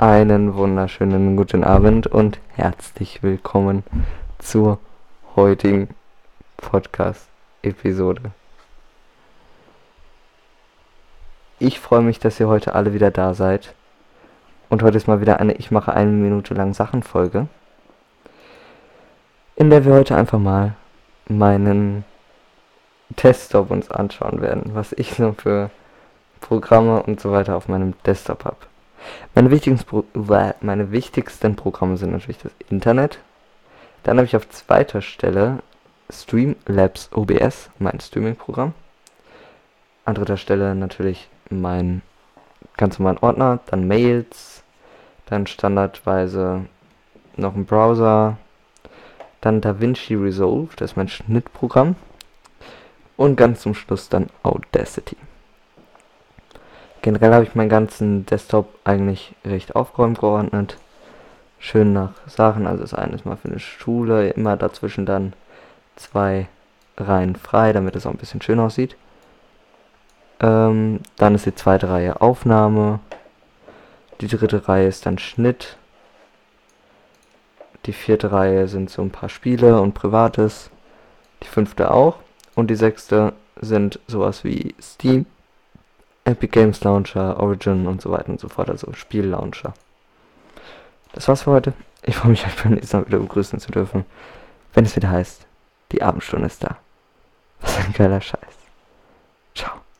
Einen wunderschönen guten Abend und herzlich willkommen zur heutigen Podcast-Episode. Ich freue mich, dass ihr heute alle wieder da seid. Und heute ist mal wieder eine Ich mache eine Minute lang Sachen-Folge, in der wir heute einfach mal meinen Desktop uns anschauen werden, was ich so für Programme und so weiter auf meinem Desktop habe. Meine wichtigsten, meine wichtigsten Programme sind natürlich das Internet. Dann habe ich auf zweiter Stelle Streamlabs OBS, mein Streaming-Programm. An dritter Stelle natürlich mein ganz normalen Ordner, dann Mails, dann standardweise noch ein Browser, dann DaVinci Resolve, das ist mein Schnittprogramm. Und ganz zum Schluss dann Audacity. Generell habe ich meinen ganzen Desktop eigentlich recht aufgeräumt geordnet. Schön nach Sachen. Also das eine ist mal für eine Schule, immer dazwischen dann zwei Reihen frei, damit es auch ein bisschen schön aussieht. Ähm, dann ist die zweite Reihe Aufnahme. Die dritte Reihe ist dann Schnitt. Die vierte Reihe sind so ein paar Spiele und Privates. Die fünfte auch. Und die sechste sind sowas wie Steam, Epic Games Launcher, Origin und so weiter und so fort, also Spiellauncher. Das war's für heute. Ich freue mich, euch beim nächsten Mal wieder begrüßen zu dürfen, wenn es wieder heißt, die Abendstunde ist da. Was ein geiler Scheiß.